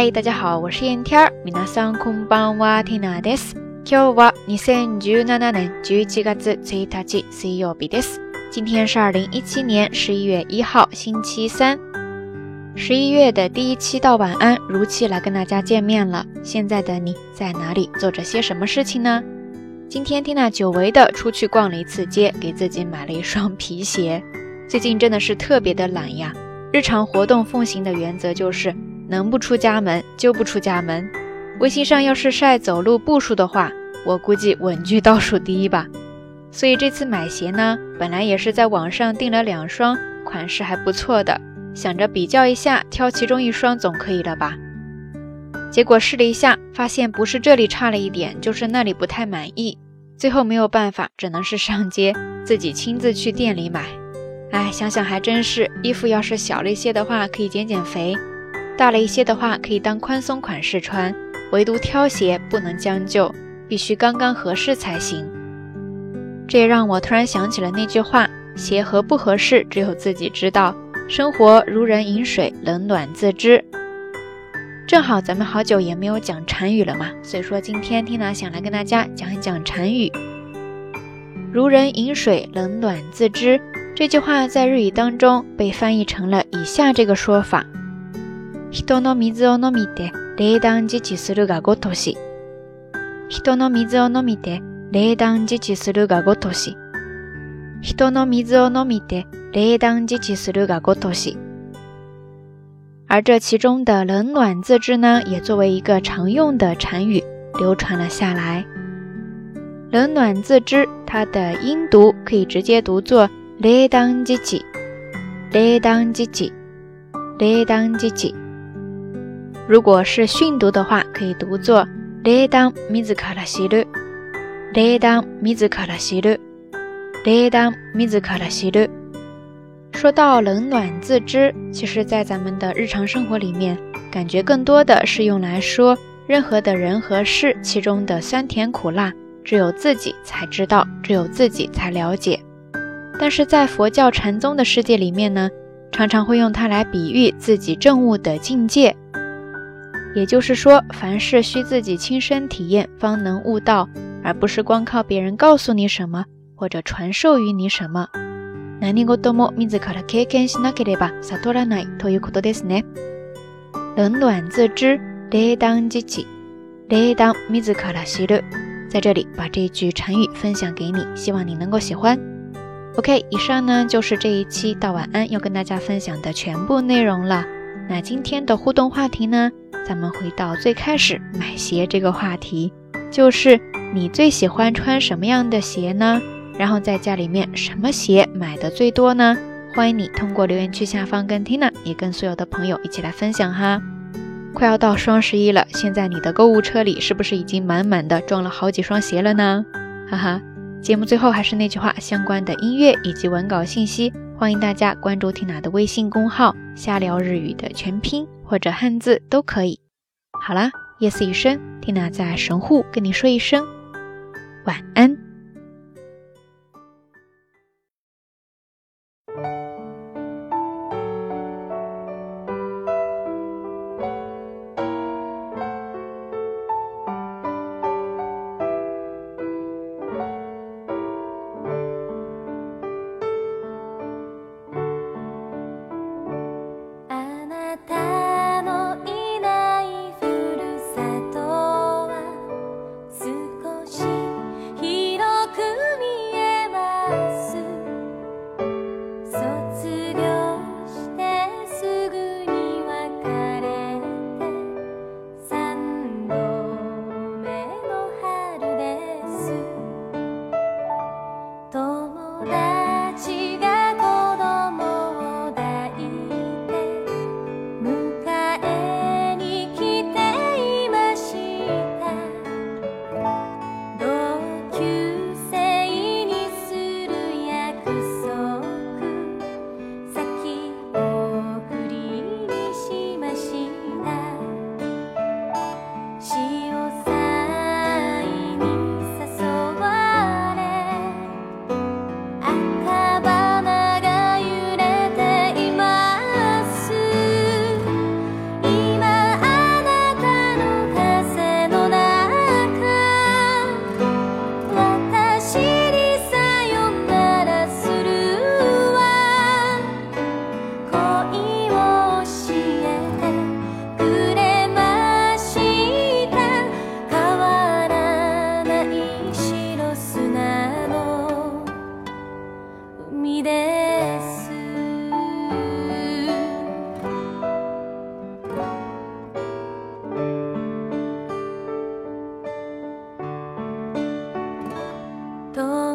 嗨，大家好，我是燕天儿。皆さんこんばんは、ティナです。今日は二千十七年十一月一日水曜日です。今天是二零一七年十一月一号，星期三。十一月的第一期到晚安，如期来跟大家见面了。现在的你在哪里，做着些什么事情呢？今天缇娜久违的出去逛了一次街，给自己买了一双皮鞋。最近真的是特别的懒呀。日常活动奉行的原则就是， 能不出家门就不出家门。微信上要是晒走路步数的话，我估计稳居倒数第一吧。所以这次买鞋呢，本来也是在网上订了两双，款式还不错的，想着比较一下，挑其中一双总可以了吧。结果试了一下，发现不是这里差了一点，就是那里不太满意。最后没有办法，只能是上街自己亲自去店里买。哎，想想还真是，衣服要是小了一些的话，可以减减肥；大了一些的话，可以当宽松款式穿。唯独挑鞋不能将就，必须刚刚合适才行。这也让我突然想起了那句话：鞋合不合适，只有自己知道。生活如人饮水，冷暖自知。正好咱们好久也没有讲禅语了嘛，所以说今天缇娜想来跟大家讲一讲禅语。如人饮水，冷暖自知。这句话在日语当中被翻译成了以下这个说法：人の水を飲みて冷暖自知するがごとし。人の水を飲みて冷暖自知するがごとし。人の水を飲みて冷暖自知するがごとし。而这其中的冷暖自知呢，也作为一个常用的禅语流传了下来。冷暖自知，它的音读可以直接读作“冷当自己”，冷当自己，冷当自己。如果是训读的话，可以读作“冷当米兹卡拉西鲁”，冷当米兹卡拉西鲁，冷当米兹卡拉西鲁。说到冷暖自知，其实，在咱们的日常生活里面，感觉更多的是用来说任何的人和事，其中的酸甜苦辣，只有自己才知道，只有自己才了解。但是在佛教禅宗的世界里面呢，常常会用它来比喻自己证悟的境界。也就是说，凡事需自己亲身体验，方能悟道，而不是光靠别人告诉你什么，或者传授于你什么。何事も自ら経験しなければ悟らないということですね。冷暖自知、冷暖自知、冷暖自ら知る。在这里把这句禅语分享给你，希望你能够喜欢。OK，以上呢就是这一期到晚安要跟大家分享的全部内容了。 那今天的互动话题呢，咱们回到最开始买鞋这个话题，就是你最喜欢穿什么样的鞋呢？然后在家里面什么鞋买的最多呢？欢迎你通过留言区下方跟 Tina 也跟所有的朋友一起来分享哈。快要到双十一了，现在你的购物车里是不是已经满满的装了好几双鞋了呢？哈哈，节目最后还是那句话，相关的音乐以及文稿信息，欢迎大家关注缇娜的微信公号“瞎聊日语”的全拼或者汉字都可以。好啦，夜色已深，缇娜在神户跟你说一声晚安。都。